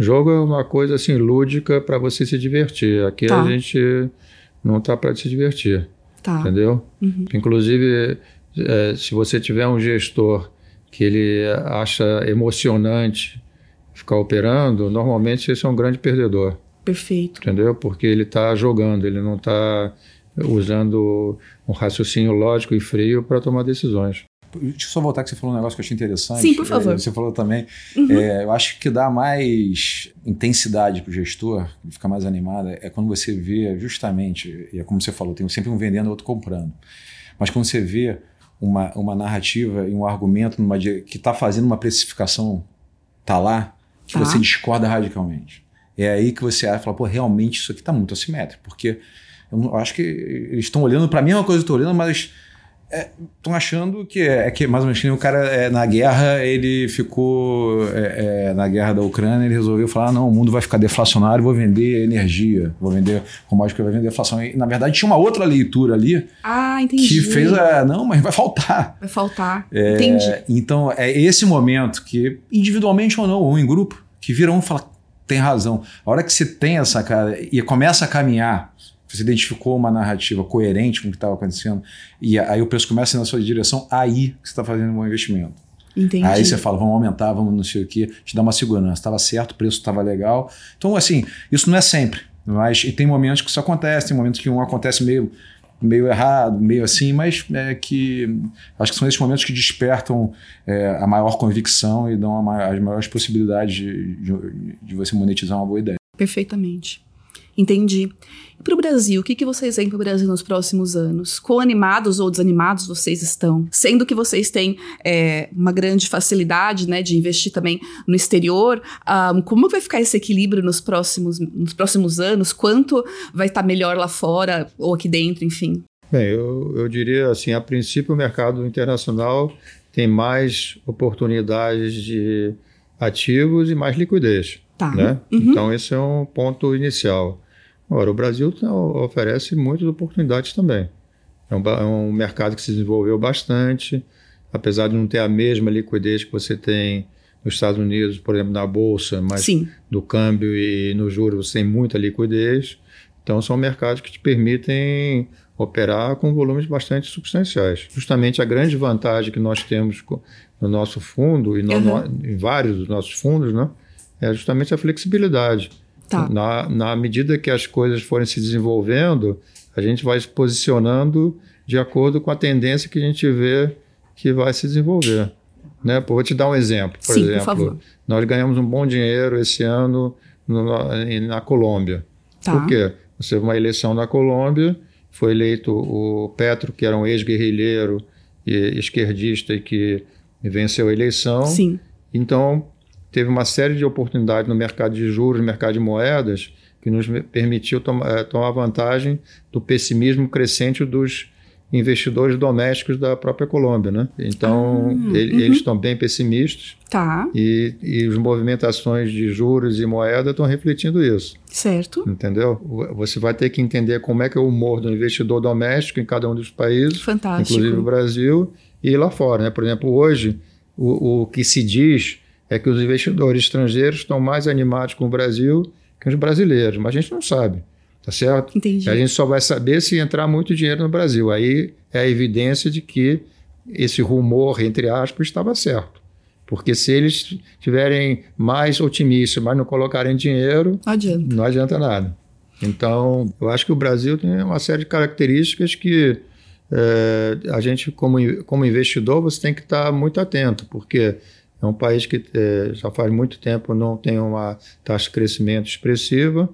Jogo é uma coisa assim lúdica para você se divertir. Aqui tá. a gente não tá para se divertir. Tá. Entendeu? Uhum. Inclusive, é, se você tiver um gestor que ele acha emocionante ficar operando, normalmente esse é um grande perdedor. Perfeito. Entendeu? Porque ele está jogando, ele não está usando um raciocínio lógico e frio para tomar decisões. Deixa eu só voltar que você falou um negócio que eu achei interessante. Sim, por favor. É, você falou também. Uhum. É, eu acho que dá mais intensidade para o gestor, fica mais animado, é quando você vê justamente, e é como você falou, tem sempre um vendendo e outro comprando. Mas quando você vê uma, uma narrativa e um argumento numa, que está fazendo uma precificação, tá lá, que tá. você discorda radicalmente. É aí que você fala, pô, realmente isso aqui está muito assimétrico, porque eu acho que eles estão olhando para a mesma coisa que eu estou olhando, mas estão é, achando que é, é, que mais ou menos que o cara é, na guerra ele ficou é, é, na guerra da Ucrânia ele resolveu falar ah, não o mundo vai ficar deflacionário vou vender energia vou vender commodity vai vender deflação. E, na verdade tinha uma outra leitura ali ah que fez a não mas vai faltar. Vai faltar. É, entendi. então é esse momento que individualmente ou não ou em grupo que vira um fala tem razão. A hora que você tem essa cara e começa a caminhar você identificou uma narrativa coerente com o que estava acontecendo, e aí o preço começa na sua direção, aí que você está fazendo um bom investimento. Entendi. Aí você fala, vamos aumentar, vamos não sei o quê, te dá uma segurança. Estava certo, o preço estava legal. Então, assim, isso não é sempre. Mas e tem momentos que isso acontece, tem momentos que um acontece meio, meio errado, meio assim, mas é que acho que são esses momentos que despertam é, a maior convicção e dão as maiores possibilidades de, de, de você monetizar uma boa ideia. Perfeitamente. Entendi. E para o Brasil, o que, que vocês veem para o Brasil nos próximos anos? Quão animados ou desanimados vocês estão? Sendo que vocês têm é, uma grande facilidade né, de investir também no exterior, um, como vai ficar esse equilíbrio nos próximos, nos próximos anos? Quanto vai estar tá melhor lá fora ou aqui dentro, enfim? Bem, eu, eu diria assim, a princípio o mercado internacional tem mais oportunidades de ativos e mais liquidez. Tá. Né? Uhum. Então, esse é um ponto inicial. Agora, o Brasil oferece muitas oportunidades também. É um, é um, mercado que se desenvolveu bastante, apesar de não ter a mesma liquidez que você tem nos Estados Unidos, por exemplo, na Bolsa, mas Sim. do câmbio e no juros você tem muita liquidez. Então, são mercados que te permitem operar com volumes bastante substanciais. Justamente a grande vantagem que nós temos no nosso fundo e no, uhum. no, em vários dos nossos fundos, né, é justamente a flexibilidade. Tá. Na, na medida que as coisas forem se desenvolvendo, a gente vai se posicionando de acordo com a tendência que a gente vê que vai se desenvolver. Né? Vou te dar um exemplo. Por Sim, exemplo, por nós ganhamos um bom dinheiro esse ano no, na Colômbia. Tá. Por quê? Você teve uma eleição na Colômbia, foi eleito o Petro, que era um ex-guerrilheiro e esquerdista e que venceu a eleição. Sim. Então, teve uma série de oportunidades no mercado de juros, no mercado de moedas, que nos permitiu tom é, tomar vantagem do pessimismo crescente dos investidores domésticos da própria Colômbia, né? Então, ah, ele, uhum. eles estão bem pessimistas. Tá. E, e as movimentações de juros e moeda estão refletindo isso. Certo. Entendeu? Você vai ter que entender como é que é o humor do investidor doméstico em cada um dos países. Fantástico. Inclusive o Brasil e lá fora, né? Por exemplo, hoje, o, o que se diz é que os investidores estrangeiros estão mais animados com o Brasil que os brasileiros, mas a gente não sabe, tá certo? Entendi. A gente só vai saber se entrar muito dinheiro no Brasil. Aí é a evidência de que esse rumor, entre aspas, estava certo. Porque se eles tiverem mais otimistas, mas não colocarem dinheiro, Não adianta. não adianta nada. Então, eu acho que o Brasil tem uma série de características que é, a gente, como, como investidor, você tem que estar muito atento, porque é um país que é, já faz muito tempo não tem uma taxa de crescimento expressiva,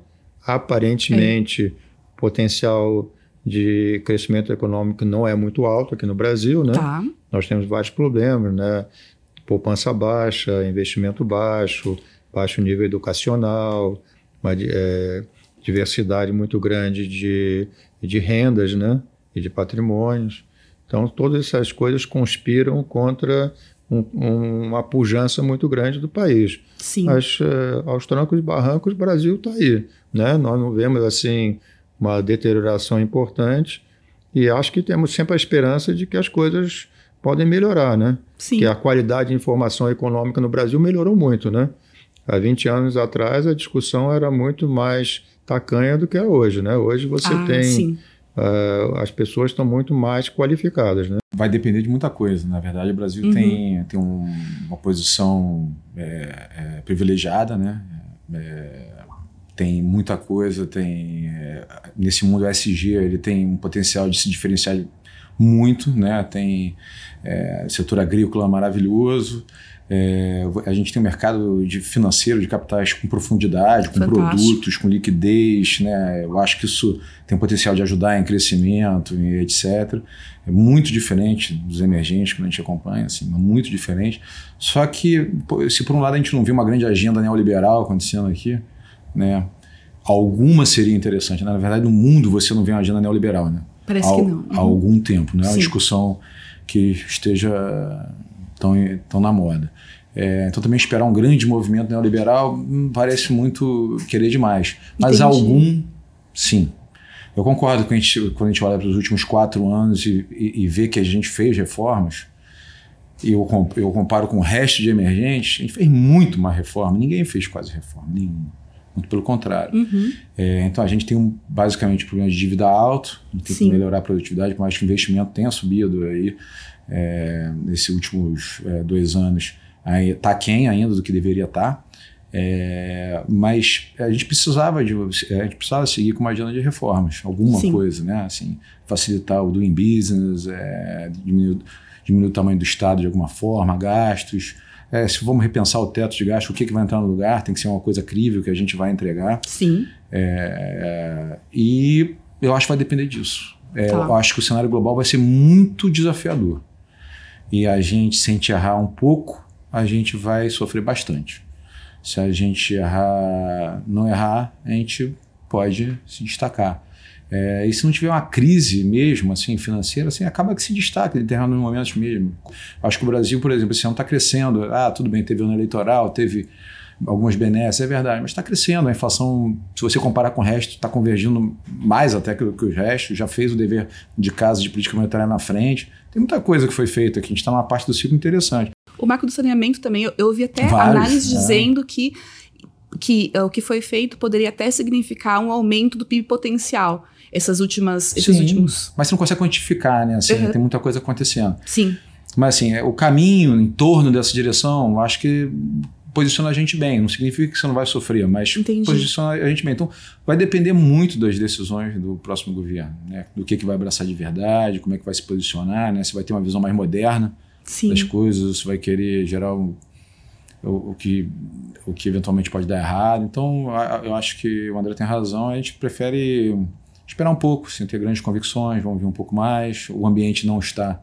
aparentemente o potencial de crescimento econômico não é muito alto aqui no Brasil, né? Tá. nós temos vários problemas, né? Poupança baixa, investimento baixo, baixo nível educacional, uma eh, diversidade muito grande de, de rendas, né? E de patrimônios. Então, todas essas coisas conspiram contra um- um- uma pujança muito grande do país. Sim. Mas eh, aos trancos e barrancos, o Brasil está aí. Né? Nós não vemos assim uma deterioração importante e acho que temos sempre a esperança de que as coisas podem melhorar, né? Sim. Que a qualidade de informação econômica no Brasil melhorou muito, né? Há 20 anos atrás a discussão era muito mais tacanha do que é hoje, né? Hoje você ah, tem eh, as pessoas estão muito mais qualificadas, né? Vai depender de muita coisa. Na verdade, o Brasil Uhum. tem, tem um- uma posição é, é, privilegiada, né? É, tem muita coisa, tem é, nesse mundo SG ele tem um potencial de se diferenciar muito, né? Tem é, setor agrícola maravilhoso. É, a gente tem um mercado de financeiro de capitais com profundidade, com Fantástico. produtos, com liquidez, né? Eu acho que isso tem potencial de ajudar em crescimento e etc. É muito diferente dos emergentes que a gente acompanha, assim, muito diferente. Só que, se por um lado a gente não viu uma grande agenda neoliberal acontecendo aqui, né? Alguma seria interessante. Na verdade, no mundo você não vê uma agenda neoliberal, né? Parece Há- que não. Há algum tempo, não é uma Sim. discussão que esteja tão, tão na moda. É, então também esperar um grande movimento neoliberal hum, parece muito querer demais. Mas Entendi. algum, sim. Eu concordo com a gente, quando a gente olha para os últimos quatro anos e, e, e vê que a gente fez reformas, e eu, eu comparo com o resto de emergentes, a gente fez muito mais reforma. Ninguém fez quase reforma, nenhuma. Muito pelo contrário. Uhum. É, então a gente tem um, basicamente um problema de dívida alto, a gente tem Sim. que melhorar a produtividade, por mais que o investimento tenha subido aí é, nesses últimos é, dois anos. Está aquém ainda do que deveria estar. É, mas a gente precisava de a gente precisava seguir com uma agenda de reformas, alguma Sim. coisa, né? Assim, facilitar o doing business, é, diminuir, diminuir o tamanho do Estado de alguma forma, gastos. É, se vamos repensar o teto de gasto, o que, que vai entrar no lugar, tem que ser uma coisa crível que a gente vai entregar. Sim. É, e eu acho que vai depender disso. É, Tá. Eu acho que o cenário global vai ser muito desafiador. E a gente, se errar um pouco, a gente vai sofrer bastante. Se a gente errar, não errar, a gente pode se destacar. É, e se não tiver uma crise mesmo, assim, financeira, assim, acaba que se destaca em determinados momentos mesmo. Acho que o Brasil, por exemplo, esse ano está crescendo. Ah, tudo bem, teve ano eleitoral, teve algumas benesses, é verdade, mas está crescendo. A inflação, se você comparar com o resto, está convergindo mais até que, que os restos, já fez o dever de casa de política monetária na frente. Tem muita coisa que foi feita aqui, a gente está numa parte do ciclo interessante. O marco do saneamento também, eu, eu ouvi até Vários, análise é. dizendo que, que eh, o que foi feito poderia até significar um aumento do PIB potencial. Essas últimas, esses Sim, últimos. Mas você não consegue quantificar, né? Assim, Uhum. Tem muita coisa acontecendo. Sim. Mas assim, é, o caminho em torno dessa direção, eu acho que posiciona a gente bem. Não significa que você não vai sofrer, mas Entendi. posiciona a gente bem. Então, vai depender muito das decisões do próximo governo, né? Do que, que vai abraçar de verdade, como é que vai se posicionar, né? Se vai ter uma visão mais moderna Sim. das coisas, se vai querer gerar o, o, o que, o que eventualmente pode dar errado. Então, a- a- eu acho que o André tem razão. A gente prefere esperar um pouco, sem ter grandes convicções, vamos ver um pouco mais. O ambiente não está.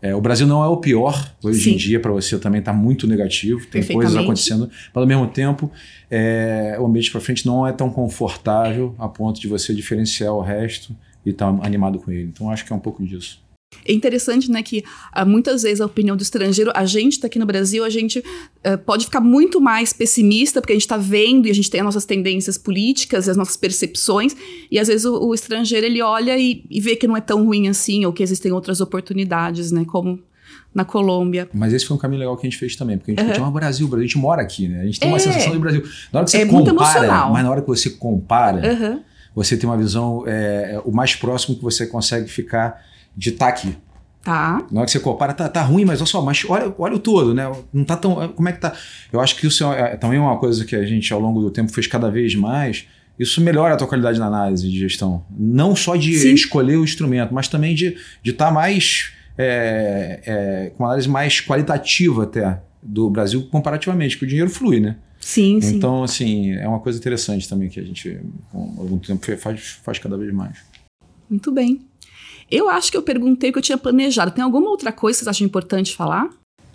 É, o Brasil não é o pior hoje Sim. em dia para você também está muito negativo, tem coisas acontecendo, mas ao mesmo tempo é, o ambiente para frente não é tão confortável a ponto de você diferenciar o resto e estar animado com ele. Então acho que é um pouco disso. É interessante, né, que ah, muitas vezes a opinião do estrangeiro, a gente tá aqui no Brasil, a gente ah, pode ficar muito mais pessimista, porque a gente tá vendo e a gente tem as nossas tendências políticas, as nossas percepções, e às vezes o, o estrangeiro ele olha e, e vê que não é tão ruim assim, ou que existem outras oportunidades, né, como na Colômbia. Mas esse foi um caminho legal que a gente fez também, porque a gente Uhum. chama Brasil, Brasil, a gente mora aqui, né? A gente tem uma É. sensação do Brasil. Na hora que você É muito compara, mas na hora que você compara, Aham. você tem uma visão é, o mais próximo que você consegue ficar de estar aqui. Tá. Na hora que você compara, tá, tá ruim, mas olha só, mas olha, olha o todo, né? Não tá tão. Como é que tá? Eu acho que isso é, é também uma coisa que a gente, ao longo do tempo, fez cada vez mais. Isso melhora a tua qualidade na análise de gestão. Não só de Sim. escolher o instrumento, mas também de estar mais. é, é, com uma análise mais qualitativa até do Brasil comparativamente, porque o dinheiro flui, né? Sim, sim. Então, assim, é uma coisa interessante também que a gente, com algum tempo, faz, faz cada vez mais. Muito bem. Eu acho que eu perguntei o que eu tinha planejado. Tem alguma outra coisa que vocês acham importante falar?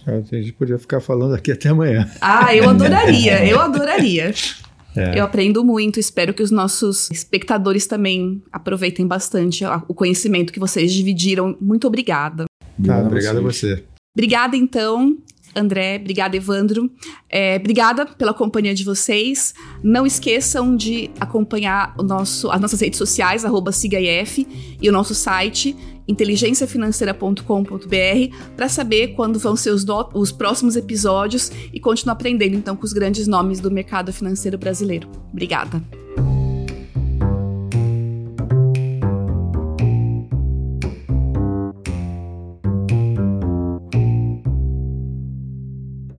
A gente podia ficar falando aqui até amanhã. Ah, eu adoraria, eu adoraria. É. Eu aprendo muito, espero que os nossos espectadores também aproveitem bastante o conhecimento que vocês dividiram. Muito obrigada. Ah, obrigado a você. Obrigada, então, André. Obrigada, Evandro. É, obrigada pela companhia de vocês. Não esqueçam de acompanhar o nosso, as nossas redes sociais, arroba SIGAIF, e o nosso site, inteligenciafinanceira.com.br, para saber quando vão ser os, no- os próximos episódios e continuar aprendendo, então, com os grandes nomes do mercado financeiro brasileiro. Obrigada.